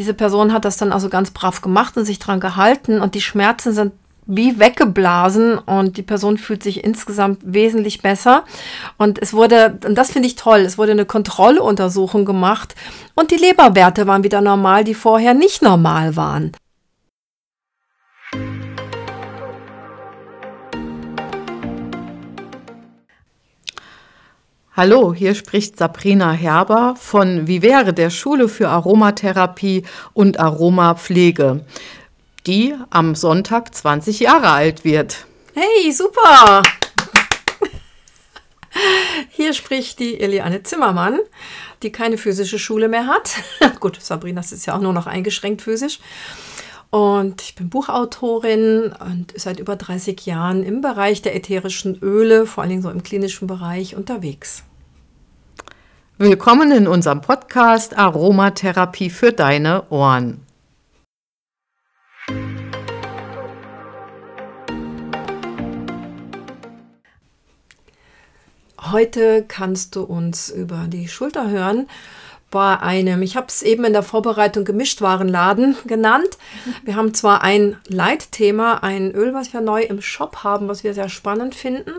diese Person hat das dann also ganz brav gemacht und sich dran gehalten und die Schmerzen sind wie weggeblasen und die Person fühlt sich insgesamt wesentlich besser. Und es wurde, und das finde ich toll, es wurde eine Kontrolluntersuchung gemacht und die Leberwerte waren wieder normal, die vorher nicht normal waren. Hallo, hier spricht Sabrina Herber von Vivere, der Schule für Aromatherapie und Aromapflege die am Sonntag 20 Jahre alt wird. Hey, super! Hier spricht die Eliane Zimmermann, die keine physische Schule mehr hat. Gut, Sabrina ist ja auch nur noch eingeschränkt physisch. Und ich bin Buchautorin und seit über 30 Jahren im Bereich der ätherischen Öle, vor allen Dingen so im klinischen Bereich, unterwegs. Willkommen in unserem Podcast Aromatherapie für deine Ohren. Heute kannst du uns über die Schulter hören bei einem, ich habe es eben in der Vorbereitung Gemischtwarenladen genannt. Wir haben zwar ein Leitthema, ein Öl, was wir neu im Shop haben, was wir sehr spannend finden.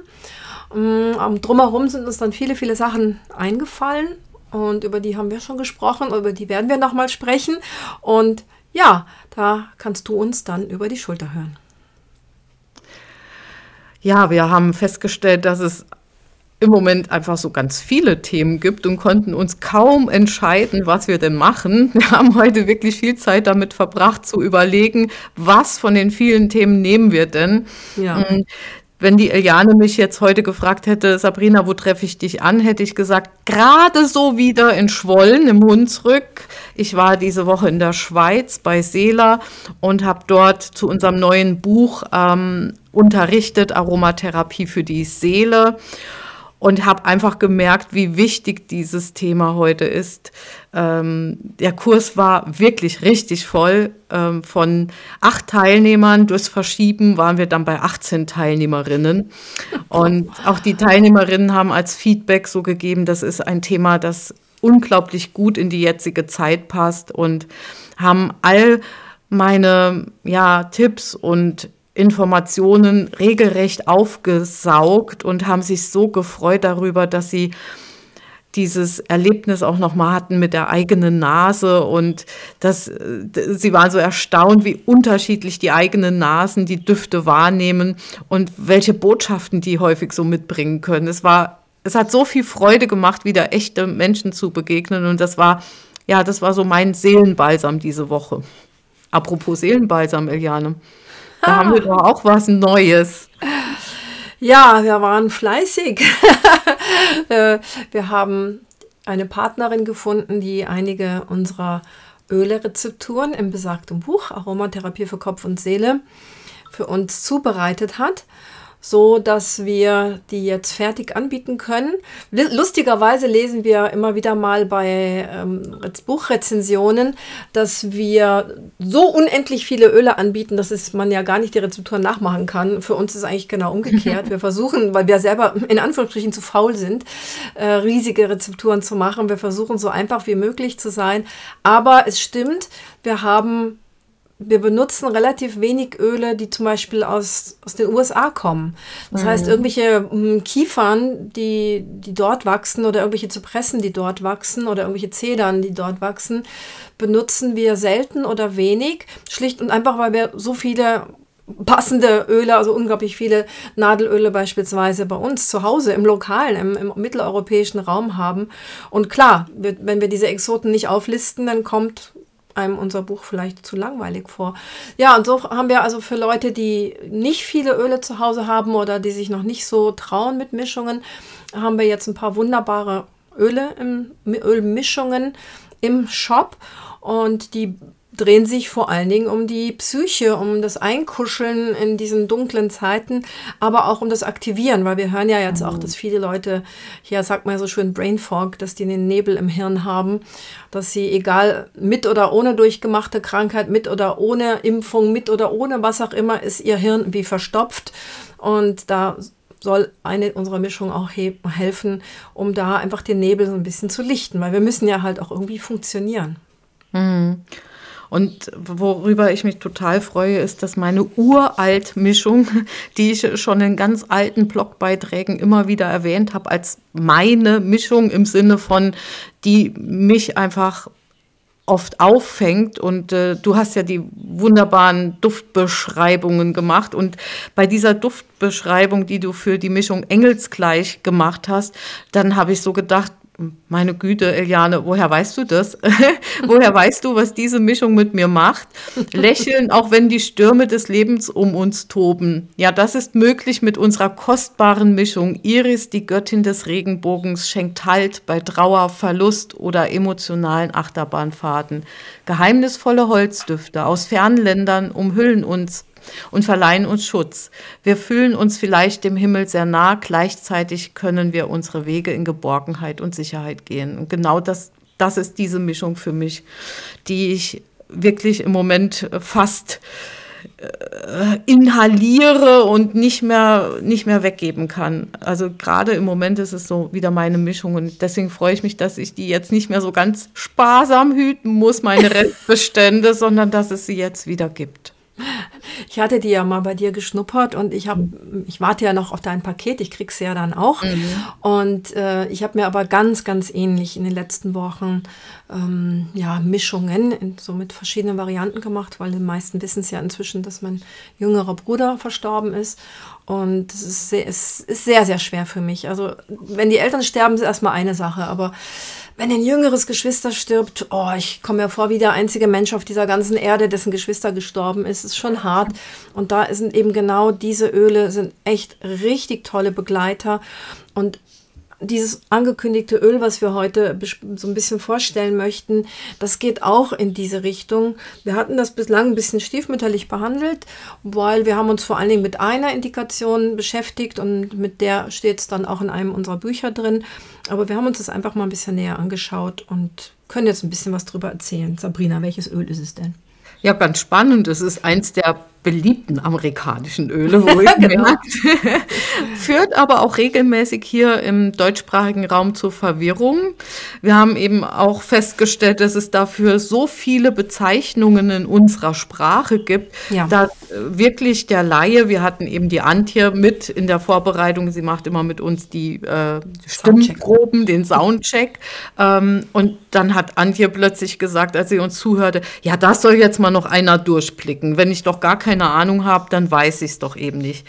Mm, drumherum sind uns dann viele, viele Sachen eingefallen und über die haben wir schon gesprochen, über die werden wir nochmal sprechen. Und ja, da kannst du uns dann über die Schulter hören. Ja, wir haben festgestellt, dass es im Moment einfach so ganz viele Themen gibt und konnten uns kaum entscheiden, was wir denn machen. Wir haben heute wirklich viel Zeit damit verbracht zu überlegen, was von den vielen Themen nehmen wir denn. Ja. Wenn die Eliane mich jetzt heute gefragt hätte, Sabrina, wo treffe ich dich an, hätte ich gesagt, gerade so wieder in Schwollen im Hunsrück. Ich war diese Woche in der Schweiz bei Seela und habe dort zu unserem neuen Buch ähm, unterrichtet, Aromatherapie für die Seele und habe einfach gemerkt, wie wichtig dieses Thema heute ist. Ähm, der Kurs war wirklich richtig voll. Ähm, von acht Teilnehmern durchs Verschieben waren wir dann bei 18 Teilnehmerinnen. Und auch die Teilnehmerinnen haben als Feedback so gegeben, das ist ein Thema, das unglaublich gut in die jetzige Zeit passt und haben all meine ja, Tipps und Informationen regelrecht aufgesaugt und haben sich so gefreut darüber, dass sie dieses Erlebnis auch noch mal hatten mit der eigenen Nase und das, sie waren so erstaunt, wie unterschiedlich die eigenen Nasen die Düfte wahrnehmen und welche Botschaften die häufig so mitbringen können. Es war, es hat so viel Freude gemacht, wieder echte Menschen zu begegnen und das war, ja, das war so mein Seelenbalsam diese Woche. Apropos Seelenbalsam, Eliane. Da haben wir doch auch was Neues. Ja, wir waren fleißig. Äh, wir haben eine Partnerin gefunden, die einige unserer Öle-Rezepturen im besagten Buch Aromatherapie für Kopf und Seele für uns zubereitet hat so dass wir die jetzt fertig anbieten können. Lustigerweise lesen wir immer wieder mal bei ähm, Buchrezensionen, dass wir so unendlich viele Öle anbieten, dass es man ja gar nicht die Rezeptur nachmachen kann. Für uns ist eigentlich genau umgekehrt. Wir versuchen, weil wir selber in Anführungsstrichen zu faul sind, äh, riesige Rezepturen zu machen. Wir versuchen so einfach wie möglich zu sein. Aber es stimmt, wir haben wir benutzen relativ wenig Öle, die zum Beispiel aus, aus den USA kommen. Das mhm. heißt, irgendwelche um, Kiefern, die, die dort wachsen oder irgendwelche Zypressen, die dort wachsen oder irgendwelche Zedern, die dort wachsen, benutzen wir selten oder wenig. Schlicht und einfach, weil wir so viele passende Öle, also unglaublich viele Nadelöle beispielsweise bei uns zu Hause im lokalen, im, im mitteleuropäischen Raum haben. Und klar, wir, wenn wir diese Exoten nicht auflisten, dann kommt einem unser Buch vielleicht zu langweilig vor. Ja, und so haben wir also für Leute, die nicht viele Öle zu Hause haben oder die sich noch nicht so trauen mit Mischungen, haben wir jetzt ein paar wunderbare Öle, im, Ölmischungen im Shop und die drehen sich vor allen Dingen um die Psyche, um das Einkuscheln in diesen dunklen Zeiten, aber auch um das Aktivieren, weil wir hören ja jetzt auch, dass viele Leute, hier sagt man so schön Brain Fog, dass die den Nebel im Hirn haben, dass sie egal mit oder ohne durchgemachte Krankheit, mit oder ohne Impfung, mit oder ohne was auch immer, ist ihr Hirn wie verstopft und da soll eine unserer Mischungen auch helfen, um da einfach den Nebel so ein bisschen zu lichten, weil wir müssen ja halt auch irgendwie funktionieren. Mhm. Und worüber ich mich total freue, ist, dass meine Uralt-Mischung, die ich schon in ganz alten Blogbeiträgen immer wieder erwähnt habe, als meine Mischung im Sinne von, die mich einfach oft auffängt. Und äh, du hast ja die wunderbaren Duftbeschreibungen gemacht. Und bei dieser Duftbeschreibung, die du für die Mischung Engelsgleich gemacht hast, dann habe ich so gedacht, meine Güte, Eliane, woher weißt du das? woher weißt du, was diese Mischung mit mir macht? Lächeln, auch wenn die Stürme des Lebens um uns toben. Ja, das ist möglich mit unserer kostbaren Mischung. Iris, die Göttin des Regenbogens, schenkt Halt bei Trauer, Verlust oder emotionalen Achterbahnfahrten. Geheimnisvolle Holzdüfte aus fernen Ländern umhüllen uns und verleihen uns Schutz. Wir fühlen uns vielleicht dem Himmel sehr nah, gleichzeitig können wir unsere Wege in Geborgenheit und Sicherheit gehen. Und genau das, das ist diese Mischung für mich, die ich wirklich im Moment fast äh, inhaliere und nicht mehr, nicht mehr weggeben kann. Also gerade im Moment ist es so wieder meine Mischung und deswegen freue ich mich, dass ich die jetzt nicht mehr so ganz sparsam hüten muss, meine Restbestände, sondern dass es sie jetzt wieder gibt. Ich hatte die ja mal bei dir geschnuppert und ich habe, ich warte ja noch auf dein Paket, ich krieg's ja dann auch. Mhm. Und äh, ich habe mir aber ganz, ganz ähnlich in den letzten Wochen ähm, ja, Mischungen in, so mit verschiedenen Varianten gemacht, weil die meisten wissen es ja inzwischen, dass mein jüngerer Bruder verstorben ist. Und es ist sehr, es ist sehr, sehr schwer für mich. Also wenn die Eltern sterben, ist erstmal eine Sache, aber wenn ein jüngeres Geschwister stirbt, oh, ich komme mir vor wie der einzige Mensch auf dieser ganzen Erde, dessen Geschwister gestorben ist, ist schon hart. Und da sind eben genau diese Öle, sind echt richtig tolle Begleiter. Und dieses angekündigte Öl, was wir heute so ein bisschen vorstellen möchten, das geht auch in diese Richtung. Wir hatten das bislang ein bisschen stiefmütterlich behandelt, weil wir haben uns vor allen Dingen mit einer Indikation beschäftigt und mit der steht es dann auch in einem unserer Bücher drin. Aber wir haben uns das einfach mal ein bisschen näher angeschaut und können jetzt ein bisschen was drüber erzählen. Sabrina, welches Öl ist es denn? Ja, ganz spannend. Es ist eins der beliebten amerikanischen Öle, wo ich genau. führt aber auch regelmäßig hier im deutschsprachigen Raum zur Verwirrung. Wir haben eben auch festgestellt, dass es dafür so viele Bezeichnungen in unserer Sprache gibt, ja. dass äh, wirklich der Laie, wir hatten eben die Antje mit in der Vorbereitung, sie macht immer mit uns die äh, Stimmproben, den Soundcheck. Ähm, und dann hat Antje plötzlich gesagt, als sie uns zuhörte, ja, das soll jetzt mal noch einer durchblicken. Wenn ich doch gar keine keine Ahnung habe, dann weiß ich es doch eben nicht.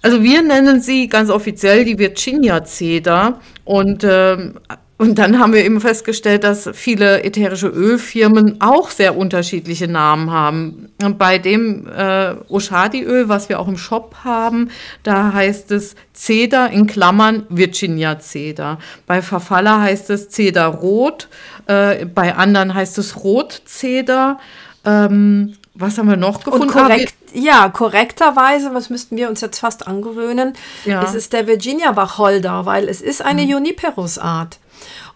Also wir nennen sie ganz offiziell die Virginia Cedar und ähm, und dann haben wir eben festgestellt, dass viele ätherische Ölfirmen auch sehr unterschiedliche Namen haben. Und bei dem äh, Oshadi-Öl, was wir auch im Shop haben, da heißt es Cedar in Klammern Virginia Cedar. Bei Verfaller heißt es Cedar Rot, äh, bei anderen heißt es Rot Cedar. Ähm, was haben wir noch gefunden? Und korrekt, ja, korrekterweise, was müssten wir uns jetzt fast angewöhnen, ja. es ist der Virginia Wacholder, weil es ist eine mhm. Juniperus-Art.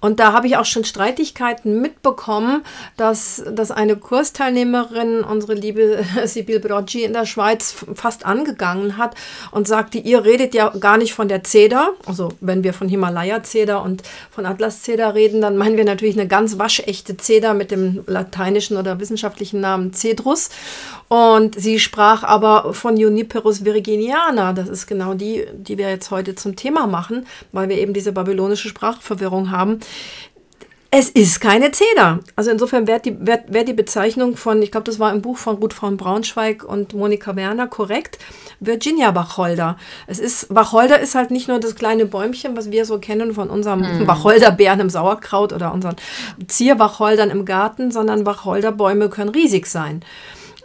Und da habe ich auch schon Streitigkeiten mitbekommen, dass, dass eine Kursteilnehmerin, unsere liebe Sibyl Broggi in der Schweiz, fast angegangen hat und sagte, ihr redet ja gar nicht von der Zeder. Also wenn wir von Himalaya-Zeder und von Atlas-Zeder reden, dann meinen wir natürlich eine ganz waschechte Zeder mit dem lateinischen oder wissenschaftlichen Namen Cedrus. Und sie sprach aber von Juniperus virginiana. Das ist genau die, die wir jetzt heute zum Thema machen, weil wir eben diese babylonische Sprachverwirrung haben. Es ist keine Zeder. Also insofern wäre die, wär, wär die Bezeichnung von, ich glaube, das war im Buch von Ruth von Braunschweig und Monika Werner korrekt, Virginia Wacholder. Es ist, Wacholder ist halt nicht nur das kleine Bäumchen, was wir so kennen von unserem mm. Wacholderbeeren im Sauerkraut oder unseren Zierwacholdern im Garten, sondern Wacholderbäume können riesig sein.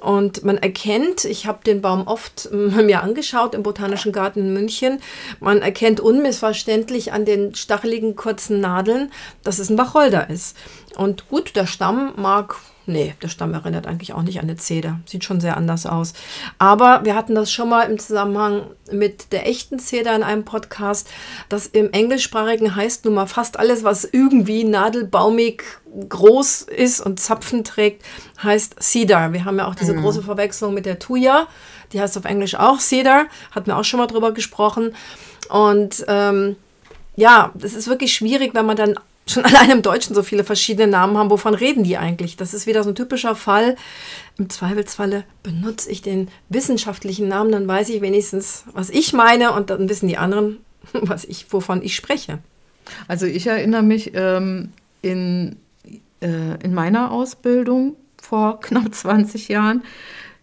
Und man erkennt, ich habe den Baum oft mir angeschaut im Botanischen Garten in München, man erkennt unmissverständlich an den stacheligen kurzen Nadeln, dass es ein Wacholder ist. Und gut, der Stamm mag Nee, der Stamm erinnert eigentlich auch nicht an eine Zeder. Sieht schon sehr anders aus. Aber wir hatten das schon mal im Zusammenhang mit der echten Zeder in einem Podcast. Das im Englischsprachigen heißt nun mal fast alles, was irgendwie nadelbaumig groß ist und Zapfen trägt, heißt Cedar. Wir haben ja auch diese mhm. große Verwechslung mit der Thuja. Die heißt auf Englisch auch Cedar. Hatten wir auch schon mal drüber gesprochen. Und ähm, ja, das ist wirklich schwierig, wenn man dann schon allein im Deutschen so viele verschiedene Namen haben. Wovon reden die eigentlich? Das ist wieder so ein typischer Fall. Im Zweifelsfalle benutze ich den wissenschaftlichen Namen, dann weiß ich wenigstens, was ich meine und dann wissen die anderen, was ich, wovon ich spreche. Also ich erinnere mich ähm, in, äh, in meiner Ausbildung vor knapp 20 Jahren,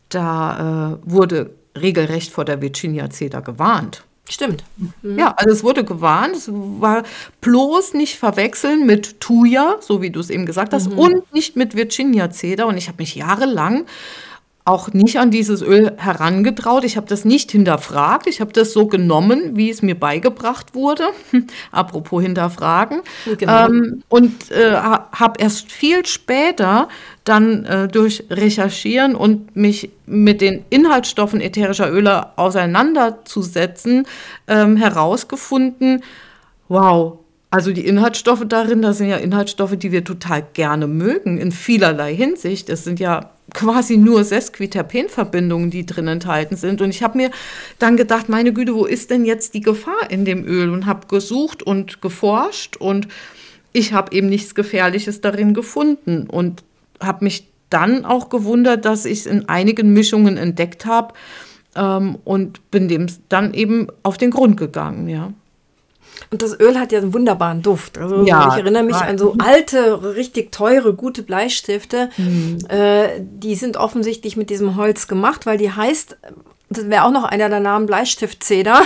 da äh, wurde regelrecht vor der Virginia Cedar gewarnt. Stimmt. Mhm. Ja, also es wurde gewarnt, es war bloß nicht verwechseln mit Thuja, so wie du es eben gesagt hast, mhm. und nicht mit Virginia Cedar. Und ich habe mich jahrelang auch nicht an dieses Öl herangetraut. Ich habe das nicht hinterfragt. Ich habe das so genommen, wie es mir beigebracht wurde. Apropos hinterfragen. Genau. Ähm, und äh, habe erst viel später dann äh, durch Recherchieren und mich mit den Inhaltsstoffen ätherischer Öle auseinanderzusetzen, ähm, herausgefunden, wow, also die Inhaltsstoffe darin, das sind ja Inhaltsstoffe, die wir total gerne mögen, in vielerlei Hinsicht. Es sind ja quasi nur Sesquiterpenverbindungen, die drin enthalten sind. Und ich habe mir dann gedacht, meine Güte, wo ist denn jetzt die Gefahr in dem Öl? Und habe gesucht und geforscht und ich habe eben nichts Gefährliches darin gefunden und habe mich dann auch gewundert, dass ich es in einigen Mischungen entdeckt habe ähm, und bin dem dann eben auf den Grund gegangen, ja. Und das Öl hat ja einen wunderbaren Duft. Also ja, ich erinnere mich an so alte, richtig teure, gute Bleistifte. Mhm. Äh, die sind offensichtlich mit diesem Holz gemacht, weil die heißt, das wäre auch noch einer der Namen Bleistiftzeder.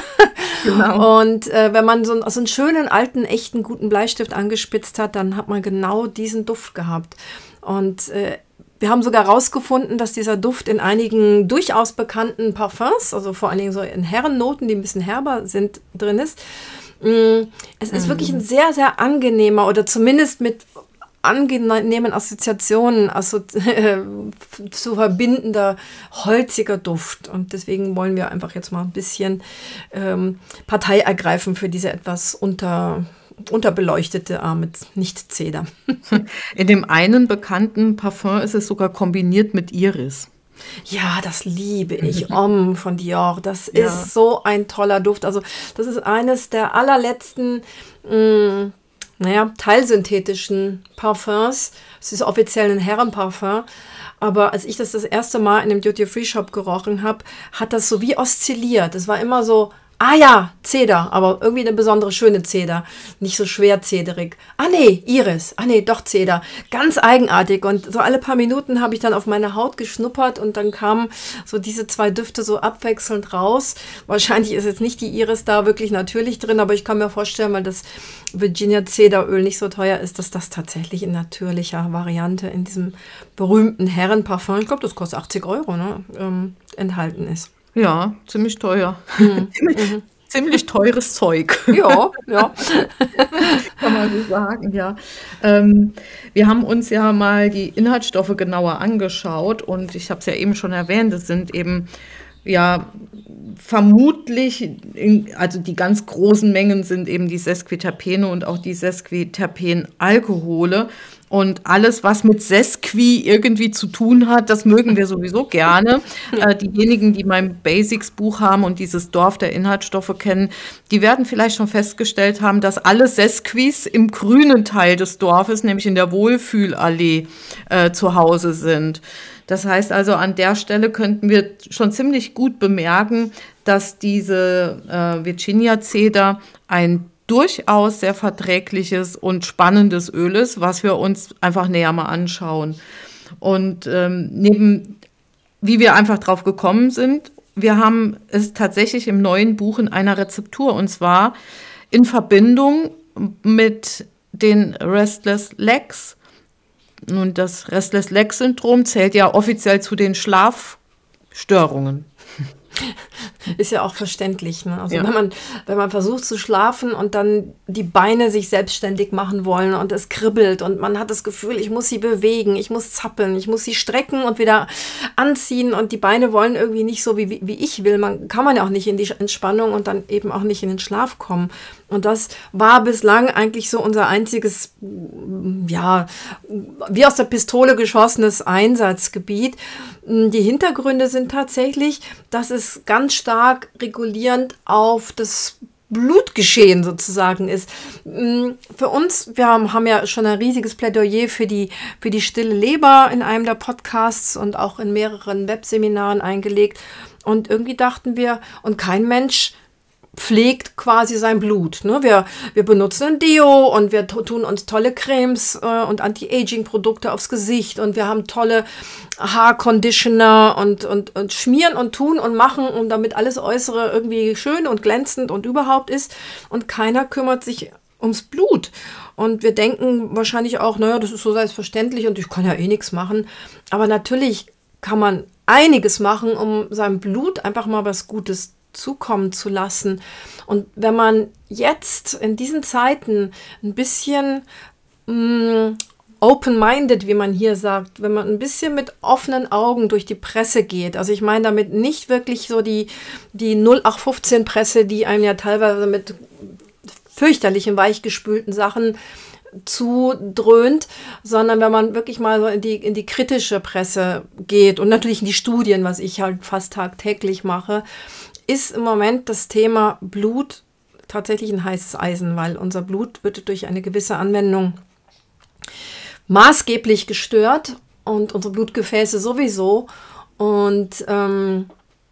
Genau. Und äh, wenn man so, so einen schönen, alten, echten, guten Bleistift angespitzt hat, dann hat man genau diesen Duft gehabt. Und äh, wir haben sogar herausgefunden, dass dieser Duft in einigen durchaus bekannten Parfums, also vor allen Dingen so in Herrennoten, die ein bisschen herber sind, drin ist. Mm, es ist mhm. wirklich ein sehr, sehr angenehmer oder zumindest mit angenehmen Assoziationen also, äh, zu verbindender, holziger Duft. Und deswegen wollen wir einfach jetzt mal ein bisschen ähm, Partei ergreifen für diese etwas unter, unterbeleuchtete Arme, nicht Zeder. In dem einen bekannten Parfum ist es sogar kombiniert mit Iris. Ja, das liebe ich. Om von Dior. Das ja. ist so ein toller Duft. Also, das ist eines der allerletzten, mh, mm, naja, teilsynthetischen Parfums. Es ist offiziell ein Herrenparfum. Aber als ich das das erste Mal in einem Duty-Free-Shop gerochen habe, hat das so wie oszilliert. Es war immer so Ah ja, Zeder, aber irgendwie eine besondere schöne Zeder. Nicht so schwer zederig. Ah nee, Iris. Ah nee, doch Zeder. Ganz eigenartig. Und so alle paar Minuten habe ich dann auf meine Haut geschnuppert und dann kamen so diese zwei Düfte so abwechselnd raus. Wahrscheinlich ist jetzt nicht die Iris da wirklich natürlich drin, aber ich kann mir vorstellen, weil das Virginia Zederöl nicht so teuer ist, dass das tatsächlich in natürlicher Variante in diesem berühmten Herrenparfum, ich glaube, das kostet 80 Euro, ne, ähm, enthalten ist. Ja, ziemlich teuer. Mhm. mhm. ziemlich teures Zeug. Ja, ja. Kann man so sagen, ja. Ähm, wir haben uns ja mal die Inhaltsstoffe genauer angeschaut und ich habe es ja eben schon erwähnt, es sind eben ja vermutlich, in, also die ganz großen Mengen sind eben die Sesquiterpene und auch die Sesquiterpen-Alkohole. Und alles, was mit Sesqui irgendwie zu tun hat, das mögen wir sowieso gerne. Äh, diejenigen, die mein Basics-Buch haben und dieses Dorf der Inhaltsstoffe kennen, die werden vielleicht schon festgestellt haben, dass alle Sesquis im grünen Teil des Dorfes, nämlich in der Wohlfühlallee, äh, zu Hause sind. Das heißt also, an der Stelle könnten wir schon ziemlich gut bemerken, dass diese äh, Virginia Cedar ein durchaus sehr verträgliches und spannendes Öl ist, was wir uns einfach näher mal anschauen. Und ähm, neben, wie wir einfach drauf gekommen sind, wir haben es tatsächlich im neuen Buch in einer Rezeptur und zwar in Verbindung mit den Restless Legs. Und das Restless Leg Syndrom zählt ja offiziell zu den Schlafstörungen. Ist ja auch verständlich. Ne? Also ja. wenn, man, wenn man versucht zu schlafen und dann die Beine sich selbstständig machen wollen und es kribbelt und man hat das Gefühl, ich muss sie bewegen, ich muss zappeln, ich muss sie strecken und wieder anziehen und die Beine wollen irgendwie nicht so, wie, wie ich will. Man kann man ja auch nicht in die Entspannung und dann eben auch nicht in den Schlaf kommen. Und das war bislang eigentlich so unser einziges, ja, wie aus der Pistole geschossenes Einsatzgebiet. Die Hintergründe sind tatsächlich, dass es ganz stark regulierend auf das Blutgeschehen sozusagen ist. Mm, für uns, wir haben, ja schon ein riesiges Plädoyer für die, für die stille Leber in einem der Podcasts und auch in mehreren Webseminaren eingelegt. Und irgendwie dachten wir, und kein Mensch pflegt quasi sein Blut. Ne? Wir, wir benutzen ein Deo und wir tun uns tolle Cremes äh, und Anti-Aging-Produkte aufs Gesicht und wir haben tolle Haarconditioner und, und, und schmieren und tun und machen, und damit alles Äußere irgendwie schön und glänzend und überhaupt ist. Und keiner kümmert sich ums Blut. Und wir denken wahrscheinlich auch, naja, das ist so selbstverständlich und ich kann ja eh nichts machen. Aber natürlich kann man einiges machen, um seinem Blut einfach mal was Gutes zukommen zu lassen. Und wenn man jetzt in diesen Zeiten ein bisschen mm, open-minded, wie man hier sagt, wenn man ein bisschen mit offenen Augen durch die Presse geht. Also ich meine damit nicht wirklich so die, die 0815-Presse, die einem ja teilweise mit fürchterlichen, weichgespülten Sachen zudröhnt, sondern wenn man wirklich mal so in die, in die kritische Presse geht und natürlich in die Studien, was ich halt fast tagtäglich mache, ist im Moment das Thema Blut tatsächlich ein heißes Eisen, weil unser Blut wird durch eine gewisse Anwendung maßgeblich gestört und unsere Blutgefäße sowieso. Und ähm,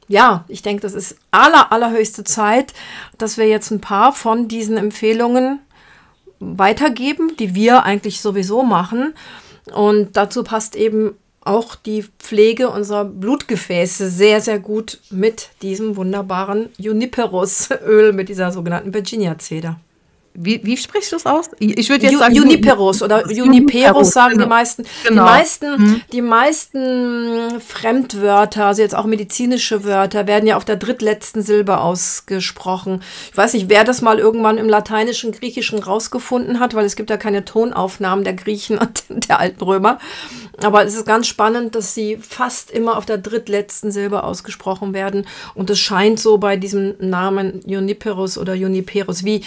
ja, ich denke, das ist aller, allerhöchste Zeit, dass wir jetzt ein paar von diesen Empfehlungen weitergeben, die wir eigentlich sowieso machen. Und dazu passt eben auch die Pflege unserer Blutgefäße sehr, sehr gut mit diesem wunderbaren Juniperus-Öl, mit dieser sogenannten Virginia-Zeder. Wie, wie sprichst du es aus? Ich würde jetzt Ju sagen Juniperus oder Juniperus sagen genau. die meisten. Genau. Die meisten, hm. die meisten Fremdwörter, also jetzt auch medizinische Wörter, werden ja auf der drittletzten Silbe ausgesprochen. Ich weiß nicht, wer das mal irgendwann im Lateinischen, Griechischen rausgefunden hat, weil es gibt ja keine Tonaufnahmen der Griechen und der alten Römer. Aber es ist ganz spannend, dass sie fast immer auf der drittletzten Silbe ausgesprochen werden. Und es scheint so bei diesem Namen Juniperus oder Juniperus wie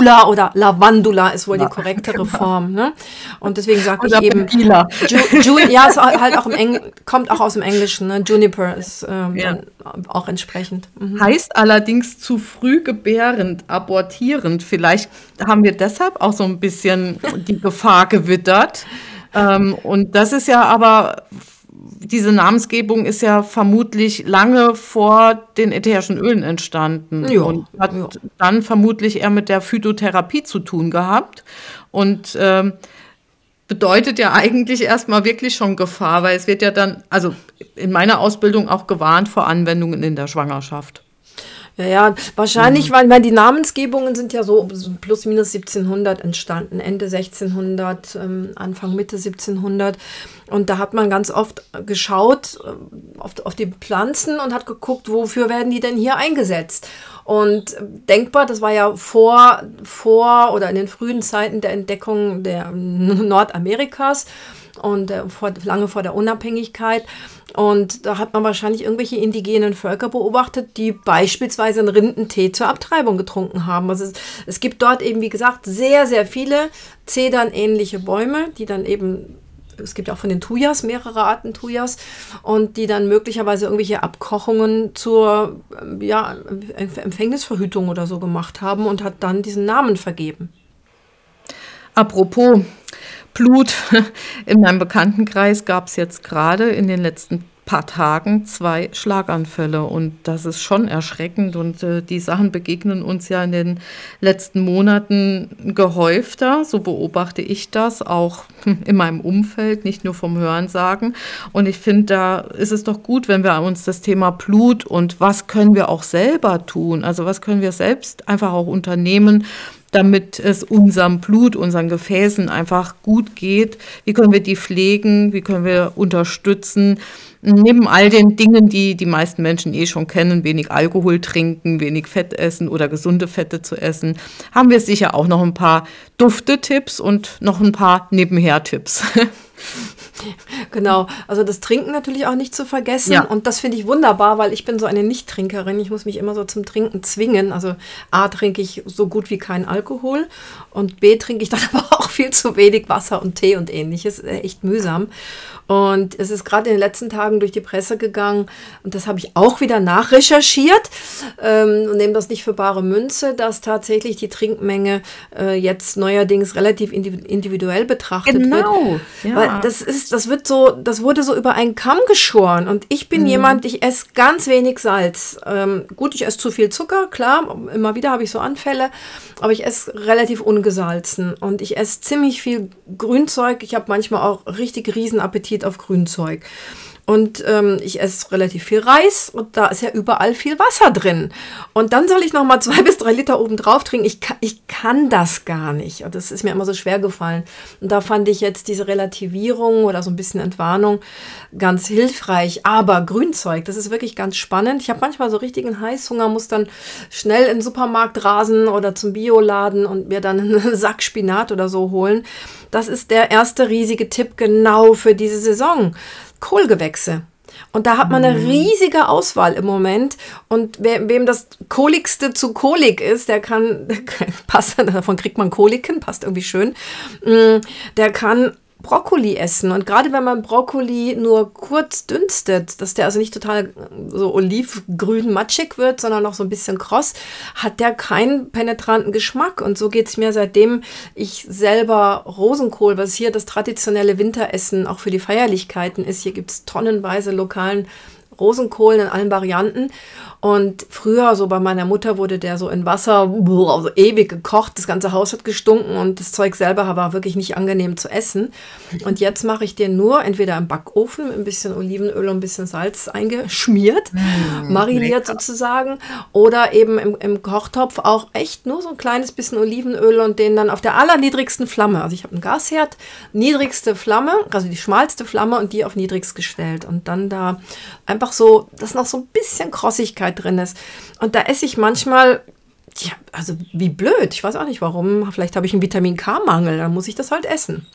Lavandula oder Lavandula ist wohl ja, die korrektere genau. Form. Ne? Und deswegen sage ich eben. Ju, Ju, ja, es halt auch im Engl kommt auch aus dem Englischen. Ne? Juniper ist ähm, ja. auch entsprechend. Mhm. Heißt allerdings zu früh gebärend, abortierend. Vielleicht haben wir deshalb auch so ein bisschen die Gefahr gewittert. Ähm, und das ist ja aber, diese Namensgebung ist ja vermutlich lange vor den ätherischen Ölen entstanden ja, und hat ja. dann vermutlich eher mit der Phytotherapie zu tun gehabt. Und ähm, bedeutet ja eigentlich erstmal wirklich schon Gefahr, weil es wird ja dann, also in meiner Ausbildung auch gewarnt vor Anwendungen in der Schwangerschaft. Ja, ja, wahrscheinlich, mhm. weil, weil die Namensgebungen sind ja so plus minus 1700 entstanden, Ende 1600, ähm, Anfang Mitte 1700. Und da hat man ganz oft geschaut äh, auf, auf die Pflanzen und hat geguckt, wofür werden die denn hier eingesetzt. Und denkbar, das war ja vor, vor oder in den frühen Zeiten der Entdeckung der Nordamerikas und äh, vor, lange vor der Unabhängigkeit. Und da hat man wahrscheinlich irgendwelche indigenen Völker beobachtet, die beispielsweise einen Rindentee zur Abtreibung getrunken haben. Also es, es gibt dort eben, wie gesagt, sehr, sehr viele Zedern-ähnliche Bäume, die dann eben es gibt auch von den Tuyas mehrere Arten Tuyas und die dann möglicherweise irgendwelche Abkochungen zur ähm, ja, Empfängnisverhütung oder so gemacht haben und hat dann diesen Namen vergeben. Apropos Blut. In meinem Bekanntenkreis gab es jetzt gerade in den letzten paar Tagen zwei Schlaganfälle und das ist schon erschreckend und äh, die Sachen begegnen uns ja in den letzten Monaten gehäufter, so beobachte ich das auch in meinem Umfeld, nicht nur vom Hörensagen. Und ich finde, da ist es doch gut, wenn wir uns das Thema Blut und was können wir auch selber tun, also was können wir selbst einfach auch unternehmen, damit es unserem Blut, unseren Gefäßen einfach gut geht. Wie können wir die pflegen? Wie können wir unterstützen? Neben all den Dingen, die die meisten Menschen eh schon kennen, wenig Alkohol trinken, wenig Fett essen oder gesunde Fette zu essen, haben wir sicher auch noch ein paar Duftetipps und noch ein paar Nebenher-Tipps. Genau, also das Trinken natürlich auch nicht zu vergessen. Ja. Und das finde ich wunderbar, weil ich bin so eine Nicht-Trinkerin. Ich muss mich immer so zum Trinken zwingen. Also A trinke ich so gut wie keinen Alkohol und B trinke ich dann aber auch viel zu wenig Wasser und Tee und ähnliches. Äh, Echt mühsam. Und es ist gerade in den letzten Tagen durch die Presse gegangen und das habe ich auch wieder nachrecherchiert ähm, und nehme das nicht für bare Münze, dass tatsächlich die Trinkmenge äh, jetzt neuerdings relativ indiv- individuell betrachtet wird. Genau, ja. Weil das ist, das wird so, das wurde so über einen Kamm geschoren. Und ich bin jemand, ich esse ganz wenig Salz. Ähm, gut, ich esse zu viel Zucker, klar, immer wieder habe ich so Anfälle, aber ich esse relativ ungesalzen. Und ich esse ziemlich viel Grünzeug. Ich habe manchmal auch richtig riesen Appetit auf Grünzeug. Und ähm, ich esse relativ viel Reis und da ist ja überall viel Wasser drin. Und dann soll ich noch mal zwei bis drei Liter oben drauf trinken. Ich kann, ich kann das gar nicht. Und das ist mir immer so schwer gefallen. Und da fand ich jetzt diese Relativierung oder so ein bisschen Entwarnung ganz hilfreich. Aber Grünzeug, das ist wirklich ganz spannend. Ich habe manchmal so richtigen Heißhunger, muss dann schnell in den Supermarkt rasen oder zum Bioladen und mir dann einen Sack Spinat oder so holen. Das ist der erste riesige Tipp genau für diese Saison. Kohlgewächse. Und da hat man eine riesige Auswahl im Moment. Und wer, wem das Koligste zu Kolik ist, der kann, passt, davon kriegt man Koliken, passt irgendwie schön, Mm, der kann Brokkoli essen. Und gerade wenn man Brokkoli nur kurz dünstet, dass der also nicht total so olivgrün matschig wird, sondern noch so ein bisschen kross, hat der keinen penetranten Geschmack. Und so geht es mir seitdem ich selber Rosenkohl, was hier das traditionelle Winteressen auch für die Feierlichkeiten ist. Hier gibt es tonnenweise lokalen Rosenkohl in allen Varianten. Und früher, so bei meiner Mutter, wurde der so in Wasser boah, so ewig gekocht. Das ganze Haus hat gestunken und das Zeug selber war wirklich nicht angenehm zu essen. Und jetzt mache ich den nur entweder im Backofen mit ein bisschen Olivenöl und ein bisschen Salz eingeschmiert, mariniert sozusagen, oder eben im, im Kochtopf auch echt nur so ein kleines bisschen Olivenöl und den dann auf der allerniedrigsten Flamme. Also ich habe einen Gasherd, niedrigste Flamme, also die schmalste Flamme und die auf niedrigst gestellt. Und dann da einfach so, dass noch so ein bisschen Krossigkeit drin ist. Und da esse ich manchmal, ja, also wie blöd, ich weiß auch nicht warum. Vielleicht habe ich einen Vitamin K-Mangel, dann muss ich das halt essen.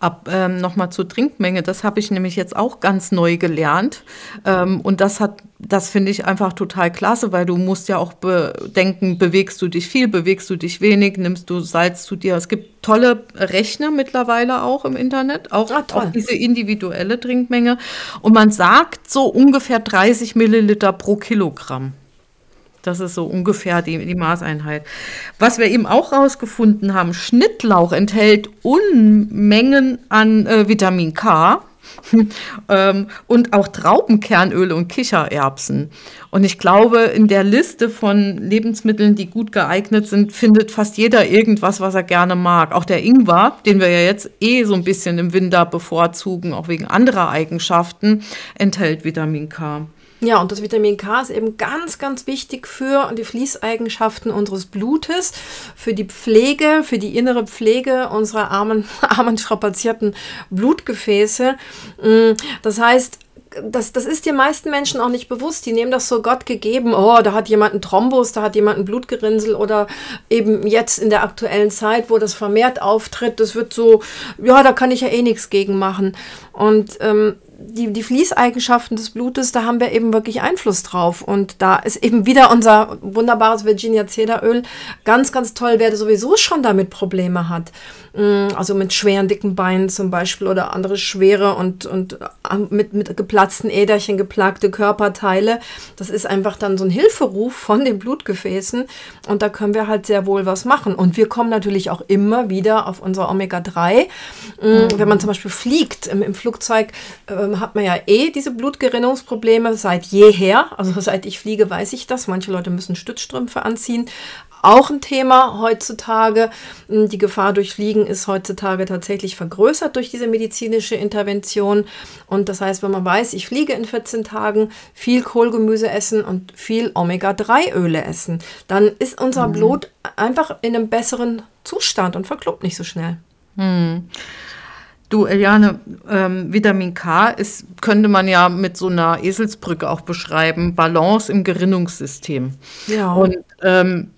Ab ähm, nochmal zur Trinkmenge, das habe ich nämlich jetzt auch ganz neu gelernt. Ähm, und das hat, das finde ich einfach total klasse, weil du musst ja auch bedenken, bewegst du dich viel, bewegst du dich wenig, nimmst du Salz zu dir. Es gibt tolle Rechner mittlerweile auch im Internet, auch, Ah, auch diese individuelle Trinkmenge. Und man sagt so ungefähr 30 Milliliter pro Kilogramm. Das ist so ungefähr die, die Maßeinheit. Was wir eben auch rausgefunden haben, Schnittlauch enthält Unmengen an äh, Vitamin K. ähm, und auch Traubenkernöle und Kichererbsen. Und ich glaube, in der Liste von Lebensmitteln, die gut geeignet sind, findet fast jeder irgendwas, was er gerne mag. Auch der Ingwer, den wir ja jetzt eh so ein bisschen im Winter bevorzugen, auch wegen anderer Eigenschaften, enthält Vitamin K. Ja, und das Vitamin K ist eben ganz, ganz wichtig für die Fließeigenschaften unseres Blutes, für die Pflege, für die innere Pflege unserer armen, armen strapazierten Blutgefäße. Mm, Das heißt, das, das ist den meisten Menschen auch nicht bewusst. Die nehmen das so Gott gegeben. Oh, da hat jemand einen Thrombus, da hat jemand ein Blutgerinnsel oder eben jetzt in der aktuellen Zeit, wo das vermehrt auftritt, das wird so, ja, da kann ich ja eh nichts gegen machen. Und ähm, die, die Fließeigenschaften des Blutes, da haben wir eben wirklich Einfluss drauf. Und da ist eben wieder unser wunderbares Virginia Cederöl ganz, ganz toll, wer sowieso schon damit Probleme hat. Mm, Also mit schweren, dicken Beinen zum Beispiel oder andere schwere und, und äh, mit, mit geplatzten Äderchen geplagte Körperteile. Das ist einfach dann so ein Hilferuf von den Blutgefäßen. Und da können wir halt sehr wohl was machen. Und wir kommen natürlich auch immer wieder auf unser Omega-3. Mm, Wenn man zum Beispiel fliegt im, im Flugzeug, ähm, hat man ja eh diese Blutgerinnungsprobleme seit jeher. Also seit ich fliege, weiß ich das. Manche Leute müssen Stützstrümpfe anziehen. Auch ein Thema heutzutage. Mm, Die Gefahr durch Fliegen ist heutzutage tatsächlich vergrößert durch diese medizinische Intervention. Und das heißt, wenn man weiß, ich fliege in 14 Tagen, viel Kohlgemüse essen und viel Omega-3-Öle essen, dann ist unser Blut einfach in einem besseren Zustand und verklumpt nicht so schnell. Du, Eliane, ähm, Vitamin K ist, könnte man ja mit so einer Eselsbrücke auch beschreiben, Balance im Gerinnungssystem. Ja. Und ähm,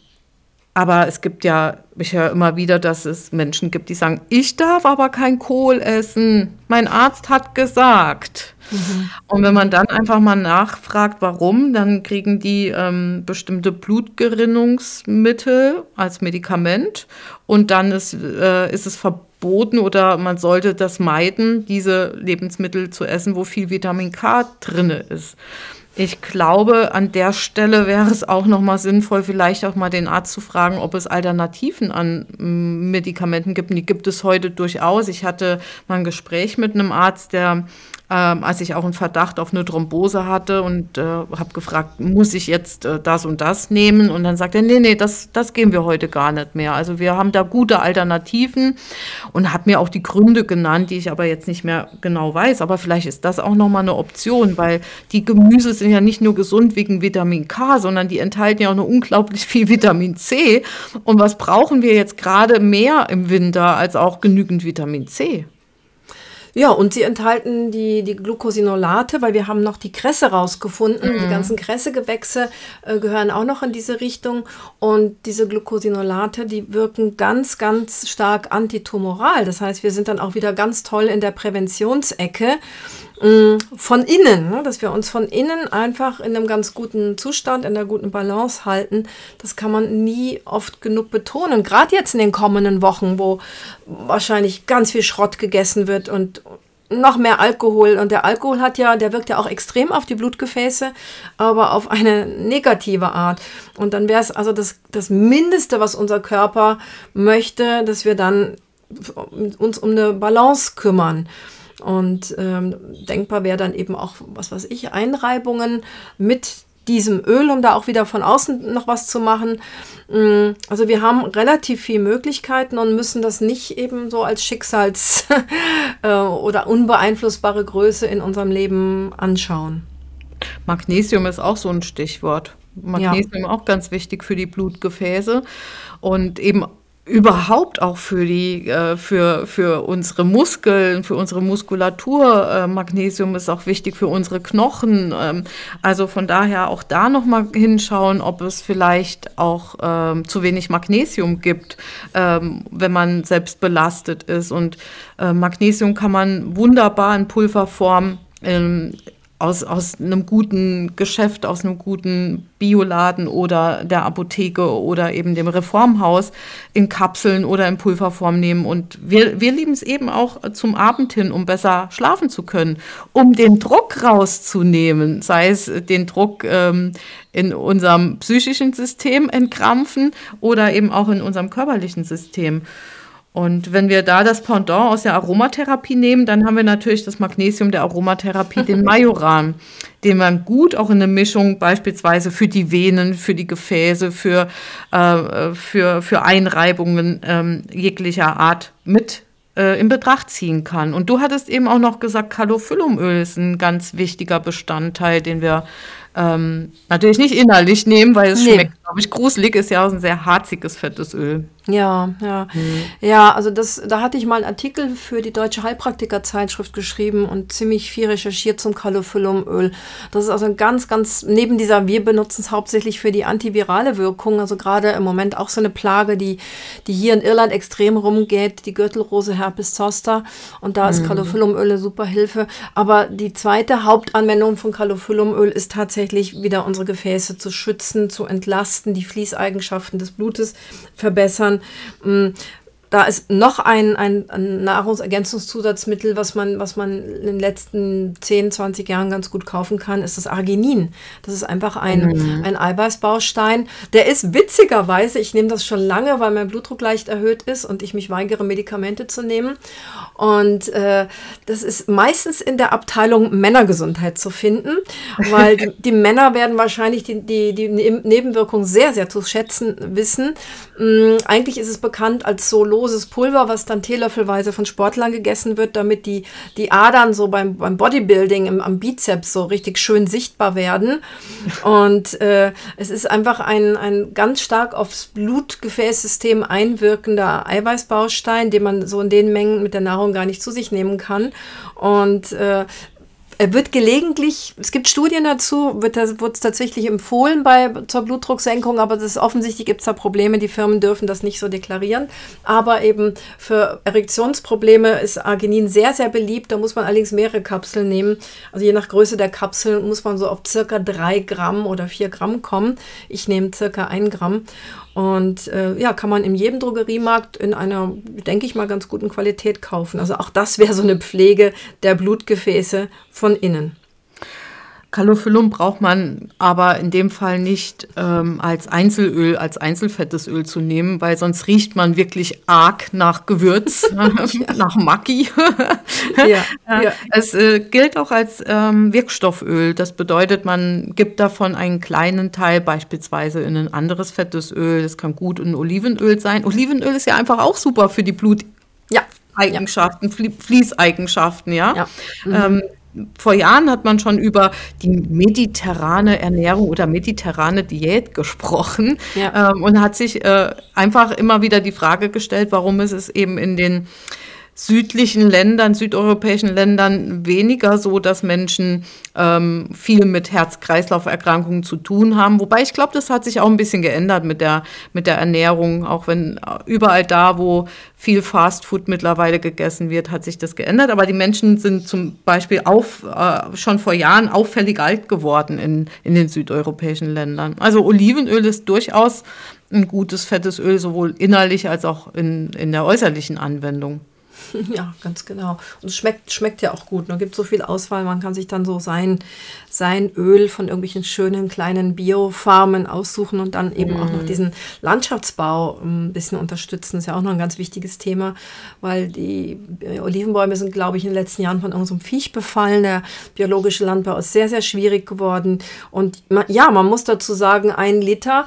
Aber es gibt ja, ich höre immer wieder, dass es Menschen gibt, die sagen, ich darf aber kein Kohl essen. Mein Arzt hat gesagt. Mhm. Und wenn man dann einfach mal nachfragt, warum, dann kriegen die ähm, bestimmte Blutgerinnungsmittel als Medikament und dann ist, äh, ist es verboten oder man sollte das meiden, diese Lebensmittel zu essen, wo viel Vitamin K drin ist. Ich glaube, an der Stelle wäre es auch noch mal sinnvoll, vielleicht auch mal den Arzt zu fragen, ob es Alternativen an mm, Medikamenten gibt. Die gibt es heute durchaus. Ich hatte mal ein Gespräch mit einem Arzt, der ähm, als ich auch einen Verdacht auf eine Thrombose hatte und äh, habe gefragt, muss ich jetzt äh, das und das nehmen? Und dann sagt er, nee, nee, das, das gehen wir heute gar nicht mehr. Also wir haben da gute Alternativen und hat mir auch die Gründe genannt, die ich aber jetzt nicht mehr genau weiß. Aber vielleicht ist das auch nochmal eine Option, weil die Gemüse sind ja nicht nur gesund wegen Vitamin K, sondern die enthalten ja auch noch unglaublich viel Vitamin C. Und was brauchen wir jetzt gerade mehr im Winter als auch genügend Vitamin C? Ja, und sie enthalten die, die Glucosinolate, weil wir haben noch die Kresse rausgefunden. Mhm. Die ganzen Kressegewächse äh, gehören auch noch in diese Richtung. Und diese Glucosinolate, die wirken ganz, ganz stark antitumoral. Das heißt, wir sind dann auch wieder ganz toll in der Präventionsecke. Mm, von innen, ne? dass wir uns von innen einfach in einem ganz guten Zustand, in einer guten Balance halten. Das kann man nie oft genug betonen. Gerade jetzt in den kommenden Wochen, wo wahrscheinlich ganz viel Schrott gegessen wird und noch mehr Alkohol. Und der Alkohol hat ja, der wirkt ja auch extrem auf die Blutgefäße, aber auf eine negative Art. Und dann wäre es also das, das Mindeste, was unser Körper möchte, dass wir dann uns um eine Balance kümmern. Und ähm, denkbar wäre dann eben auch, was weiß ich, Einreibungen mit diesem Öl, um da auch wieder von außen noch was zu machen. Mm, also wir haben relativ viele Möglichkeiten und müssen das nicht eben so als Schicksals- äh, oder unbeeinflussbare Größe in unserem Leben anschauen. Magnesium ist auch so ein Stichwort. Magnesium ja. auch ganz wichtig für die Blutgefäße und eben überhaupt auch für die äh, für für unsere Muskeln für unsere Muskulatur äh, Magnesium ist auch wichtig für unsere Knochen. Ähm, also von daher auch da noch mal hinschauen ob es vielleicht auch ähm, zu wenig Magnesium gibt ähm, wenn man selbst belastet ist. Und äh, Magnesium kann man wunderbar in Pulverform ähm, aus, aus einem guten Geschäft, aus einem guten Bioladen oder der Apotheke oder eben dem Reformhaus in Kapseln oder in Pulverform nehmen. Und wir, wir lieben es eben auch zum Abend hin, um besser schlafen zu können, um den Druck rauszunehmen, sei es den Druck ähm, in unserem psychischen System entkrampfen oder eben auch in unserem körperlichen System. Und wenn wir da das Pendant aus der Aromatherapie nehmen, dann haben wir natürlich das Magnesium der Aromatherapie, den Majoran, den man gut auch in eine Mischung beispielsweise für die Venen, für die Gefäße, für, äh, für, für Einreibungen ähm, jeglicher Art mit äh, in Betracht ziehen kann. Und du hattest eben auch noch gesagt, Calophyllumöl ist ein ganz wichtiger Bestandteil, den wir ähm, natürlich nicht innerlich nehmen, weil es nee. schmeckt, glaube ich, gruselig, ist ja auch ein sehr harziges, fettes Öl. Ja, ja. Mhm. Ja, also das, da hatte ich mal einen Artikel für die Deutsche Heilpraktiker-Zeitschrift geschrieben und ziemlich viel recherchiert zum Calophyllumöl. Das ist also ein ganz, ganz, neben dieser, wir benutzen es hauptsächlich für die antivirale Wirkung, also gerade im Moment auch so eine Plage, die, die hier in Irland extrem rumgeht, die Gürtelrose Herpes zoster und da ist mhm. Calophyllumöl eine super Hilfe. Aber die zweite Hauptanwendung von Calophyllumöl ist tatsächlich wieder unsere Gefäße zu schützen, zu entlasten, die Fließeigenschaften des Blutes verbessern Mm, da ist noch ein, ein, ein, Nahrungsergänzungszusatzmittel, was man, was man in den letzten 10, 20 Jahren ganz gut kaufen kann, ist das Arginin. Das ist einfach ein, mhm. ein Eiweißbaustein. Der ist witzigerweise, ich nehme das schon lange, weil mein Blutdruck leicht erhöht ist und ich mich weigere, Medikamente zu nehmen. Und äh, das ist meistens in der Abteilung Männergesundheit zu finden, weil die, die Männer werden wahrscheinlich die, die, die Nebenwirkungen sehr, sehr zu schätzen wissen. Ähm, eigentlich ist es bekannt als so loses Pulver, was dann teelöffelweise von Sportlern gegessen wird, damit die, die Adern so beim, beim Bodybuilding im, am Bizeps so richtig schön sichtbar werden. Und äh, es ist einfach ein, ein ganz stark aufs Blutgefäßsystem einwirkender Eiweißbaustein, den man so in den Mengen mit der Nahrung gar nicht zu sich nehmen kann. Und äh, wird gelegentlich, es gibt Studien dazu, wird es tatsächlich empfohlen bei, zur Blutdrucksenkung, aber das offensichtlich gibt es da Probleme, die Firmen dürfen das nicht so deklarieren. Aber eben für Erektionsprobleme ist Arginin sehr, sehr beliebt. Da muss man allerdings mehrere Kapseln nehmen. Also je nach Größe der Kapsel muss man so auf circa drei Gramm oder vier Gramm kommen. Ich nehme circa ein Gramm. Und äh, ja, kann man in jedem Drogeriemarkt in einer, denke ich mal, ganz guten Qualität kaufen. Also auch das wäre so eine Pflege der Blutgefäße von innen. Calophyllum braucht man aber in dem Fall nicht ähm, als Einzelöl, als einzelfettes Öl zu nehmen, weil sonst riecht man wirklich arg nach Gewürz, nach Maki. ja, ja. Es äh, gilt auch als ähm, Wirkstofföl. Das bedeutet, man gibt davon einen kleinen Teil beispielsweise in ein anderes fettes Öl. Das kann gut in Olivenöl sein. Olivenöl ist ja einfach auch super für die Blut. Ja, Eigenschaften, ja. Fließeigenschaften, ja. ja. Mhm. Ähm, vor Jahren hat man schon über die mediterrane Ernährung oder mediterrane Diät gesprochen ja. ähm, und hat sich äh, einfach immer wieder die Frage gestellt, warum ist es eben in den südlichen Ländern, südeuropäischen Ländern weniger so, dass Menschen ähm, viel mit Herz-Kreislauf-Erkrankungen zu tun haben. Wobei ich glaube, das hat sich auch ein bisschen geändert mit der, mit der Ernährung. Auch wenn überall da, wo viel Fastfood mittlerweile gegessen wird, hat sich das geändert. Aber die Menschen sind zum Beispiel auf, äh, schon vor Jahren auffällig alt geworden in, in den südeuropäischen Ländern. Also Olivenöl ist durchaus ein gutes fettes Öl, sowohl innerlich als auch in, in der äußerlichen Anwendung. Ja, ganz genau. Und es schmeckt, schmeckt ja auch gut. Es ne? gibt so viel Auswahl, man kann sich dann so sein, sein Öl von irgendwelchen schönen kleinen Biofarmen aussuchen und dann eben mm. auch noch mhm. diesen Landschaftsbau ähm, ein bisschen unterstützen. Das ist ja auch noch ein ganz wichtiges Thema, weil die äh, Olivenbäume sind, glaube ich, in den letzten Jahren von irgendeinem Viech befallen. Der biologische Landbau ist sehr, sehr schwierig geworden. Und ja, man muss dazu sagen, ein Liter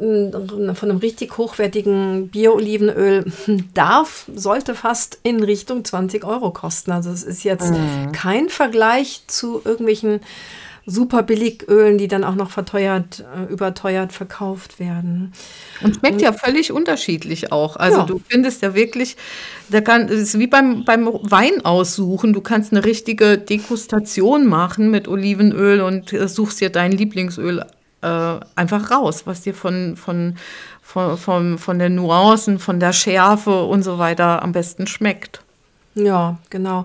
von einem richtig hochwertigen Bio-Olivenöl darf, sollte fast in Richtung 20 Euro kosten. Also es ist jetzt mhm. kein Vergleich zu irgendwelchen super Billigölen, die dann auch noch verteuert, äh, überteuert verkauft werden. Und schmeckt ja völlig unterschiedlich auch. Also ja. du findest ja wirklich, da kann, es ist wie beim, beim Wein aussuchen. Du kannst eine richtige Degustation machen mit Olivenöl und äh, suchst dir dein Lieblingsöl äh, einfach raus, was dir von, von, von, von, von den Nuancen, von der Schärfe und so weiter am besten schmeckt. Ja, genau.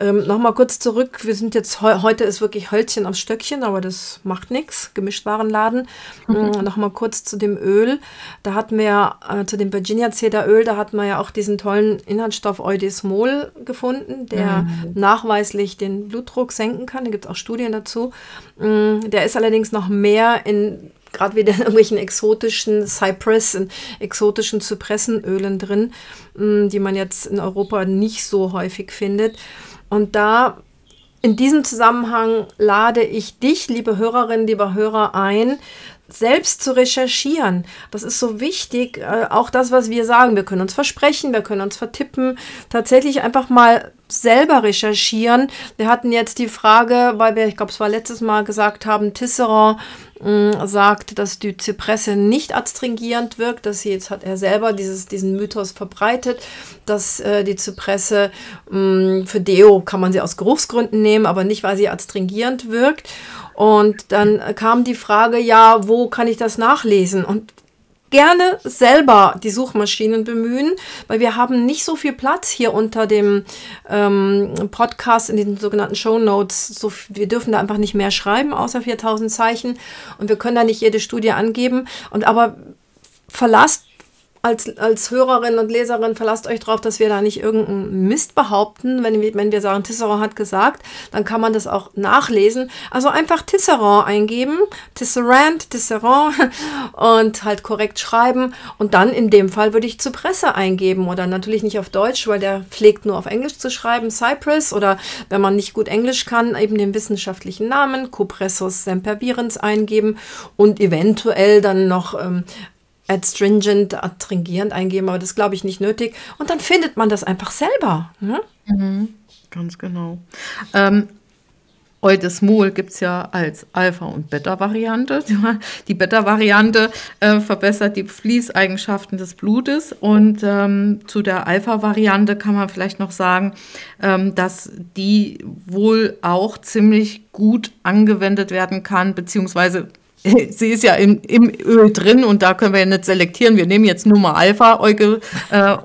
Ähm, Nochmal kurz zurück. Wir sind jetzt, he heute ist wirklich Hölzchen am Stöckchen, aber das macht nichts. Gemischtwarenladen. Mhm. Ähm, Nochmal kurz zu dem Öl. Da hatten wir äh, zu dem Virginia Cedar Öl, da hatten wir ja auch diesen tollen Inhaltsstoff Eudismol gefunden, der mhm. nachweislich den Blutdruck senken kann. Da gibt es auch Studien dazu. Ähm, der ist allerdings noch mehr in gerade wieder in irgendwelchen exotischen Cypress, in exotischen Zypressenölen drin, mm, die man jetzt in Europa nicht so häufig findet. Und da in diesem Zusammenhang lade ich dich, liebe Hörerinnen, lieber Hörer, ein, selbst zu recherchieren. Das ist so wichtig, äh, auch das, was wir sagen. Wir können uns versprechen, wir können uns vertippen, tatsächlich einfach mal selber recherchieren. Wir hatten jetzt die Frage, weil wir, ich glaube, es war letztes Mal gesagt haben, Tisserand mm, sagt, dass die Zypresse nicht adstringierend wirkt. dass sie jetzt hat er selber dieses, diesen Mythos verbreitet, dass äh, die Zypresse mh, mm, für Deo kann man sie aus Geruchsgründen nehmen, aber nicht, weil sie adstringierend wirkt. Und dann kam die Frage, ja, wo kann ich das nachlesen? Und gerne selber die Suchmaschinen bemühen, weil wir haben nicht so viel Platz hier unter dem ähm, Podcast in den sogenannten Show Notes. So, wir dürfen da einfach nicht mehr schreiben, außer 4000 Zeichen. Und wir können da nicht jede Studie angeben. Und aber verlasst als, als Hörerin und Leserin verlasst euch darauf, dass wir da nicht irgendeinen Mist behaupten. Wenn wir, wenn wir sagen, Tisserand hat gesagt, dann kann man das auch nachlesen. Also einfach Tisserand eingeben, Tisserand, Tisserand und halt korrekt schreiben. Und dann in dem Fall würde ich zu Presse eingeben oder natürlich nicht auf Deutsch, weil der pflegt nur auf Englisch zu schreiben, Cypress oder wenn man nicht gut Englisch kann, eben den wissenschaftlichen Namen, Cupressus sempervirens eingeben und eventuell dann noch ähm, adstringent, adstringierend eingeben, aber das glaube ich nicht nötig. Und dann findet man das einfach selber. Ne? Mhm, ganz genau. Ähm, Eudesmol gibt es ja als Alpha- und Beta-Variante. Die Beta-Variante äh, verbessert die Fließeigenschaften des Blutes und ähm, zu der Alpha-Variante kann man vielleicht noch sagen, ähm, dass die wohl auch ziemlich gut angewendet werden kann, beziehungsweise sie ist ja im, im Öl drin und da können wir ja nicht selektieren. Wir nehmen jetzt nur mal Alpha Euge, äh,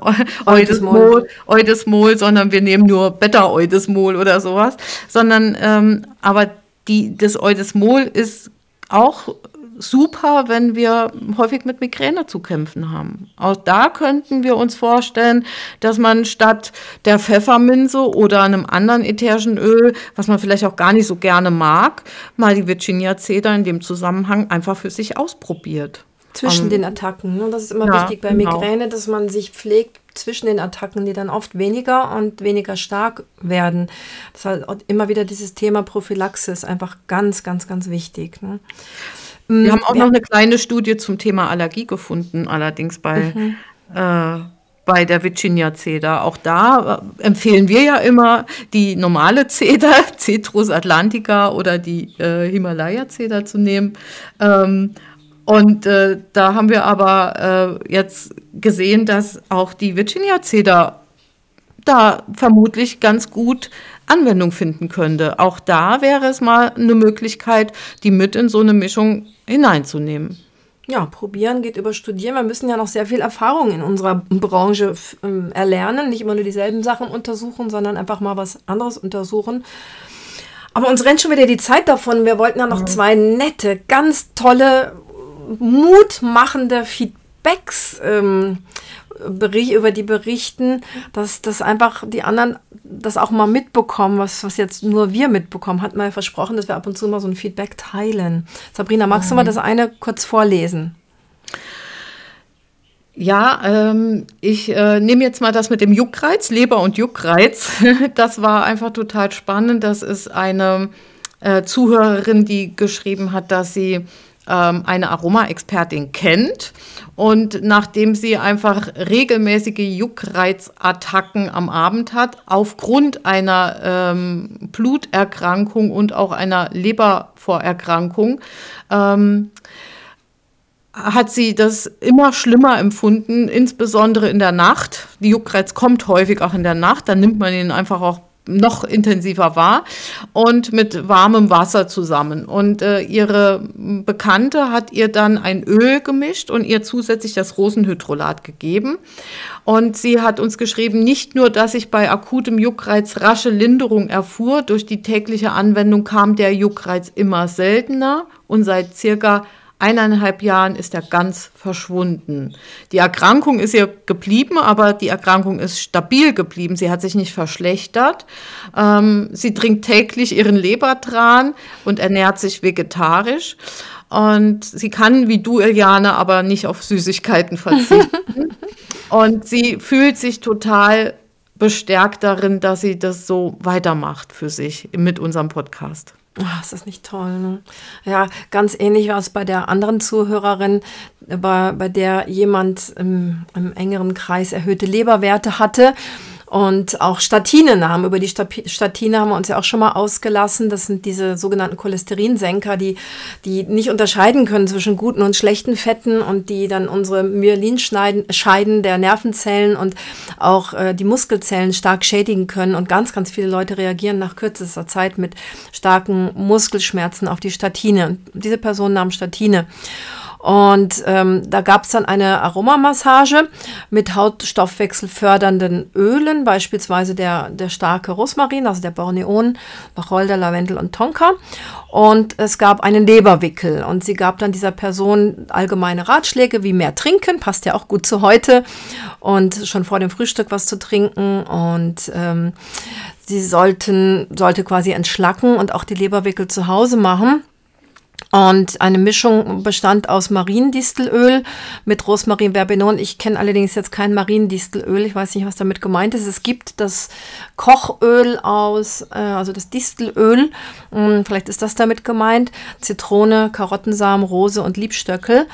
Eudesmol, Eudesmol, sondern wir nehmen nur Beta Eudesmol oder sowas. Sondern ähm, aber die, das Eudesmol ist auch super, wenn wir häufig mit Migräne zu kämpfen haben. Auch da könnten wir uns vorstellen, dass man statt der Pfefferminze oder einem anderen ätherischen Öl, was man vielleicht auch gar nicht so gerne mag, mal die Virginia Cedar in dem Zusammenhang einfach für sich ausprobiert. Zwischen um, den Attacken. Ne? Das ist immer ja, wichtig bei genau. Migräne, dass man sich pflegt zwischen den Attacken, die dann oft weniger und weniger stark werden. Das ist halt immer wieder dieses Thema Prophylaxis, einfach ganz, ganz, ganz wichtig. Ne? Wir haben auch ja. noch eine kleine Studie zum Thema Allergie gefunden, allerdings bei, mhm. äh, bei der Virginia Cedar. Auch da äh, empfehlen wir ja immer die normale Cedar, Citrus atlantica oder die äh, Himalaya Cedar zu nehmen. Ähm, und äh, da haben wir aber äh, jetzt gesehen, dass auch die Virginia Cedar da vermutlich ganz gut Anwendung finden könnte. Auch da wäre es mal eine Möglichkeit, die mit in so eine Mischung hineinzunehmen. Ja, probieren geht über studieren. Wir müssen ja noch sehr viel Erfahrung in unserer Branche ähm, erlernen. Nicht immer nur dieselben Sachen untersuchen, sondern einfach mal was anderes untersuchen. Aber uns rennt schon wieder die Zeit davon. Wir wollten ja noch zwei nette, ganz tolle, mutmachende Feedbacks ähm, Bericht, über die berichten, dass, dass einfach die anderen das auch mal mitbekommen, was, was jetzt nur wir mitbekommen. Hat mal versprochen, dass wir ab und zu mal so ein Feedback teilen. Sabrina, magst du mal mhm. das eine kurz vorlesen? Ja, ähm, ich äh, nehme jetzt mal das mit dem Juckreiz, Leber und Juckreiz. Das war einfach total spannend. Das ist eine äh, Zuhörerin, die geschrieben hat, dass sie ähm, eine Aroma-Expertin kennt. Und nachdem sie einfach regelmäßige Juckreizattacken am Abend hat, aufgrund einer ähm, Bluterkrankung und auch einer Lebervorerkrankung, ähm, hat sie das immer schlimmer empfunden, insbesondere in der Nacht. Die Juckreiz kommt häufig auch in der Nacht, dann nimmt man ihn einfach auch noch intensiver war und mit warmem Wasser zusammen. Und äh, ihre Bekannte hat ihr dann ein Öl gemischt und ihr zusätzlich das Rosenhydrolat gegeben. Und sie hat uns geschrieben, nicht nur, dass ich bei akutem Juckreiz rasche Linderung erfuhr, durch die tägliche Anwendung kam der Juckreiz immer seltener und seit circa eineinhalb Jahren ist er ganz verschwunden. Die Erkrankung ist ihr geblieben, aber die Erkrankung ist stabil geblieben. Sie hat sich nicht verschlechtert. Ähm, sie trinkt täglich ihren Lebertran und ernährt sich vegetarisch. Und sie kann, wie du, Iliane, aber nicht auf Süßigkeiten verzichten. und sie fühlt sich total bestärkt darin, dass sie das so weitermacht für sich mit unserem Podcast. Ach, ist das nicht toll, ne? Ja, ganz ähnlich war es bei der anderen Zuhörerin, bei, bei der jemand im, im engeren Kreis erhöhte Leberwerte hatte und auch Statine nahmen. Über die Statine haben wir uns ja auch schon mal ausgelassen. Das sind diese sogenannten Cholesterinsenker, die, die nicht unterscheiden können zwischen guten und schlechten Fetten und die dann unsere Myelinscheiden der Nervenzellen und auch äh, die Muskelzellen stark schädigen können. Und ganz, ganz viele Leute reagieren nach kürzester Zeit mit starken Muskelschmerzen auf die Statine. Und diese Person nahm Statine. Und ähm, da gab es dann eine Aromamassage mit hautstoffwechselfördernden Ölen, beispielsweise der, der starke Rosmarin, also der Borneon, Wacholder, Lavendel und Tonka. Und es gab einen Leberwickel und sie gab dann dieser Person allgemeine Ratschläge, wie mehr trinken, passt ja auch gut zu heute und schon vor dem Frühstück was zu trinken und ähm, sie sollten, sollte quasi entschlacken und auch die Leberwickel zu Hause machen. Und eine Mischung bestand aus Mariendistelöl mit Rosmarin Verbenon. Ich kenne allerdings jetzt kein Mariendistelöl. Ich weiß nicht, was damit gemeint ist. Es gibt das Kochöl aus, äh, also das Distelöl. Hm, vielleicht ist das damit gemeint. Zitrone, Karottensamen, Rose und Liebstöckel.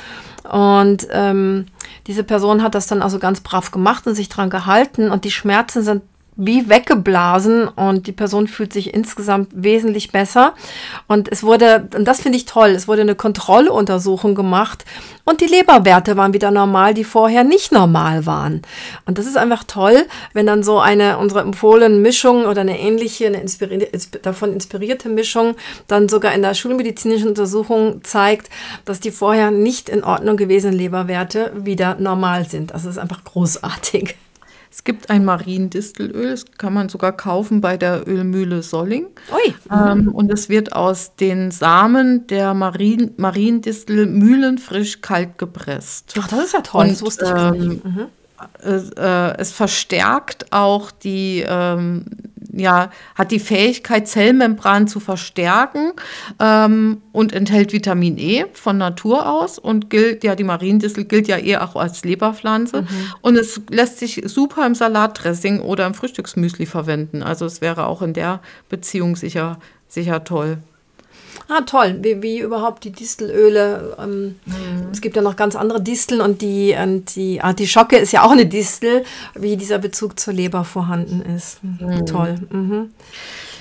Und ähm, diese Person hat das dann also ganz brav gemacht und sich dran gehalten. Und die Schmerzen sind wie weggeblasen und die Person fühlt sich insgesamt wesentlich besser. Und es wurde, und das finde ich toll, es wurde eine Kontrolluntersuchung gemacht und die Leberwerte waren wieder normal, die vorher nicht normal waren. Und das ist einfach toll, wenn dann so eine unsere empfohlene Mischung oder eine ähnliche, eine inspirierte, davon inspirierte Mischung dann sogar in der schulmedizinischen Untersuchung zeigt, dass die vorher nicht in Ordnung gewesenen Leberwerte wieder normal sind. Das ist einfach großartig. Es gibt ein Mariendistelöl, das kann man sogar kaufen bei der Ölmühle Solling. Ähm, und es wird aus den Samen der Marien, Mariendistel mühlenfrisch kalt gepresst. Ach, das ist ja toll, und, das wusste ich ähm, nicht. Mhm. Es, äh, es verstärkt auch die ähm, ja, hat die Fähigkeit, Zellmembranen zu verstärken ähm, und enthält Vitamin E von Natur aus und gilt, ja, die Mariendissel gilt ja eher auch als Leberpflanze. Mhm. Und es lässt sich super im Salatdressing oder im Frühstücksmüsli verwenden. Also es wäre auch in der Beziehung sicher, sicher toll. Ah, toll, wie, wie überhaupt die Distelöle. Ähm, mhm. Es gibt ja noch ganz andere Disteln und die, und die Artischocke ist ja auch eine Distel, wie dieser Bezug zur Leber vorhanden ist. Mhm. Toll. Mhm.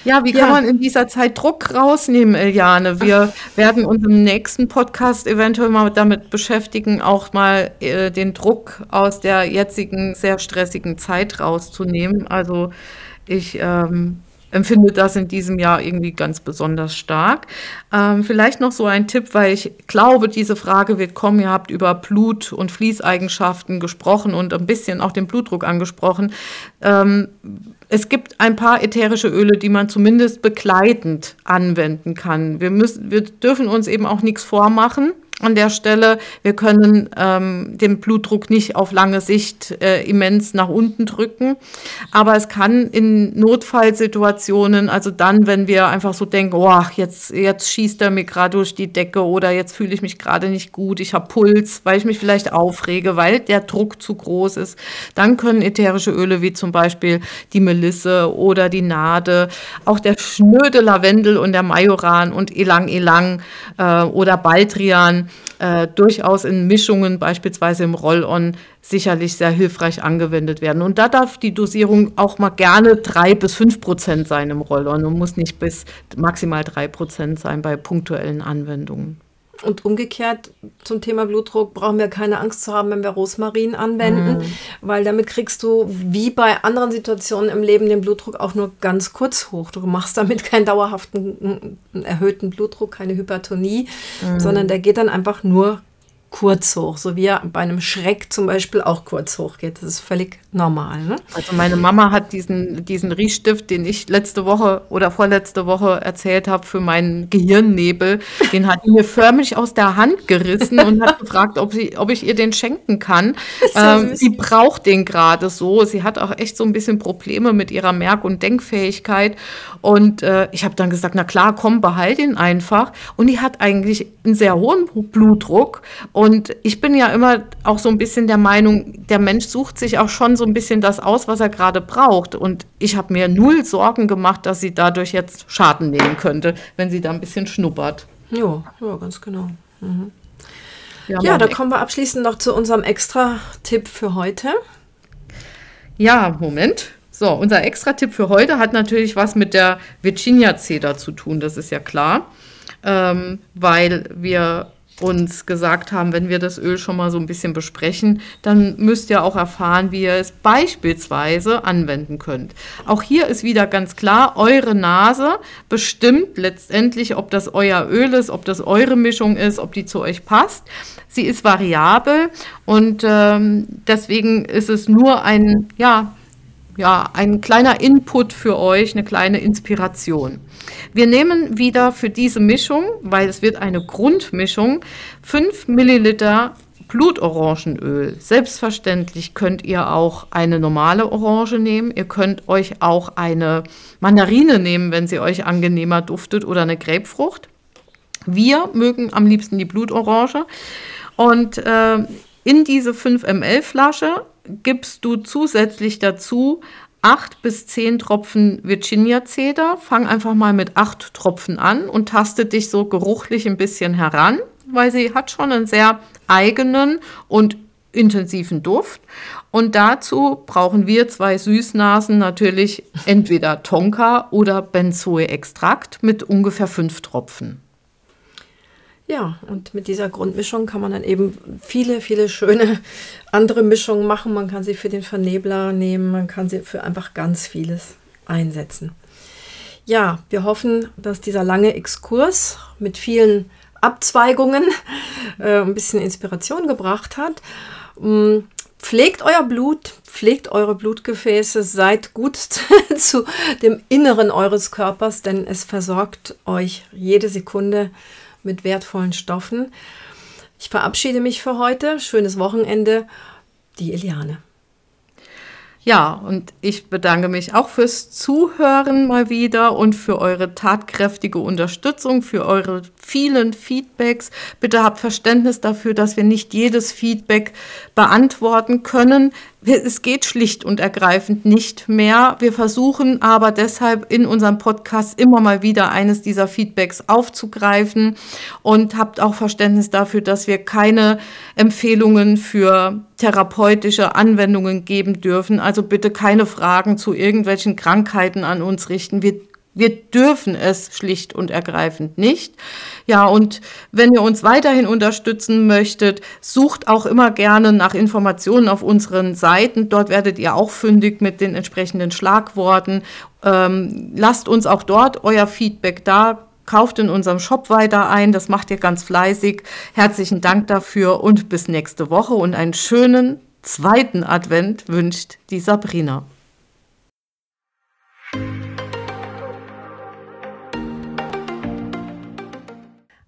Ja, wie kann ja. man in dieser Zeit Druck rausnehmen, Eliane? Wir werden uns im nächsten Podcast eventuell mal damit beschäftigen, auch mal äh, den Druck aus der jetzigen sehr stressigen Zeit rauszunehmen. Also ich ähm, empfinde das in diesem Jahr irgendwie ganz besonders stark. Ähm, vielleicht noch so ein Tipp, weil ich glaube, diese Frage wird kommen. Ihr habt über Blut- und Fließeigenschaften gesprochen und ein bisschen auch den Blutdruck angesprochen. Ähm, es gibt ein paar ätherische Öle, die man zumindest begleitend anwenden kann. Wir, müssen, wir dürfen uns eben auch nichts vormachen an der Stelle. Wir können ähm, den Blutdruck nicht auf lange Sicht äh, immens nach unten drücken. Aber es kann in Notfallsituationen, also dann, wenn wir einfach so denken, oh, jetzt, jetzt schießt er mir gerade durch die Decke oder jetzt fühle ich mich gerade nicht gut, ich habe Puls, weil ich mich vielleicht aufrege, weil der Druck zu groß ist, dann können ätherische Öle wie zum Beispiel die Melisse oder die Nade, auch der schnöde Lavendel und der Majoran und Elang Elang äh, oder Baldrian äh, durchaus in Mischungen, beispielsweise im Roll-On, sicherlich sehr hilfreich angewendet werden. Und da darf die Dosierung auch mal gerne drei bis fünf Prozent sein im Roll-On und muss nicht bis maximal drei Prozent sein bei punktuellen Anwendungen. Und umgekehrt zum Thema Blutdruck brauchen wir keine Angst zu haben, wenn wir Rosmarin anwenden, mhm. weil damit kriegst du wie bei anderen Situationen im Leben den Blutdruck auch nur ganz kurz hoch. Du machst damit keinen dauerhaften erhöhten Blutdruck, keine Hypertonie, mhm. sondern der geht dann einfach nur kurz hoch, so wie er bei einem Schreck zum Beispiel auch kurz hoch geht. Das ist völlig normal. Ne? Also meine Mama hat diesen, diesen Riechstift, den ich letzte Woche oder vorletzte Woche erzählt habe für meinen Gehirnnebel, den hat mir förmlich aus der Hand gerissen und hat gefragt, ob, sie, ob ich ihr den schenken kann. Ähm, sie braucht den gerade so. Sie hat auch echt so ein bisschen Probleme mit ihrer Merk- und Denkfähigkeit. Und äh, ich habe dann gesagt, na klar, komm, behalt ihn einfach. Und die hat eigentlich einen sehr hohen Blutdruck. Und ich bin ja immer auch so ein bisschen der Meinung, der Mensch sucht sich auch schon so ein bisschen das aus, was er gerade braucht. Und ich habe mir null Sorgen gemacht, dass sie dadurch jetzt Schaden nehmen könnte, wenn sie da ein bisschen schnuppert. Ja, ja ganz genau. Mhm. Ja, ja da kommen wir abschließend noch zu unserem Extra-Tipp für heute. Ja, Moment. So, unser Extra-Tipp für heute hat natürlich was mit der Virginia-Zeder zu tun, das ist ja klar, ähm, weil wir uns gesagt haben, wenn wir das Öl schon mal so ein bisschen besprechen, dann müsst ihr auch erfahren, wie ihr es beispielsweise anwenden könnt. Auch hier ist wieder ganz klar, eure Nase bestimmt letztendlich, ob das euer Öl ist, ob das eure Mischung ist, ob die zu euch passt. Sie ist variabel und ähm, deswegen ist es nur ein, ja, ja, ein kleiner Input für euch, eine kleine Inspiration. Wir nehmen wieder für diese Mischung, weil es wird eine Grundmischung, 5 Milliliter Blutorangenöl. Selbstverständlich könnt ihr auch eine normale Orange nehmen. Ihr könnt euch auch eine Mandarine nehmen, wenn sie euch angenehmer duftet, oder eine Grapefrucht. Wir mögen am liebsten die Blutorange. Und äh, in diese 5 ml Flasche gibst du zusätzlich dazu acht bis zehn Tropfen Virginia Cedar. Fang einfach mal mit acht Tropfen an und taste dich so geruchlich ein bisschen heran, weil sie hat schon einen sehr eigenen und intensiven Duft. Und dazu brauchen wir zwei Süßnasen natürlich entweder Tonka oder Benzoe-Extrakt mit ungefähr fünf Tropfen. Ja, und mit dieser Grundmischung kann man dann eben viele, viele schöne andere Mischungen machen. Man kann sie für den Vernebler nehmen, man kann sie für einfach ganz vieles einsetzen. Ja, wir hoffen, dass dieser lange Exkurs mit vielen Abzweigungen äh, ein bisschen Inspiration gebracht hat. Ähm, pflegt euer Blut, pflegt eure Blutgefäße, seid gut zu dem Inneren eures Körpers, denn es versorgt euch jede Sekunde mit wertvollen Stoffen. Ich verabschiede mich für heute. Schönes Wochenende. Die Eliane. Ja, und ich bedanke mich auch fürs Zuhören mal wieder und für eure tatkräftige Unterstützung, für eure vielen Feedbacks. Bitte habt Verständnis dafür, dass wir nicht jedes Feedback beantworten können es geht schlicht und ergreifend nicht mehr. Wir versuchen aber deshalb in unserem Podcast immer mal wieder eines dieser Feedbacks aufzugreifen und habt auch Verständnis dafür, dass wir keine Empfehlungen für therapeutische Anwendungen geben dürfen. Also bitte keine Fragen zu irgendwelchen Krankheiten an uns richten. Wir wir dürfen es schlicht und ergreifend nicht. Ja, und wenn ihr uns weiterhin unterstützen möchtet, sucht auch immer gerne nach Informationen auf unseren Seiten. Dort werdet ihr auch fündig mit den entsprechenden Schlagworten. Ähm, lasst uns auch dort euer Feedback da. Kauft in unserem Shop weiter ein. Das macht ihr ganz fleißig. Herzlichen Dank dafür und bis nächste Woche und einen schönen zweiten Advent wünscht die Sabrina.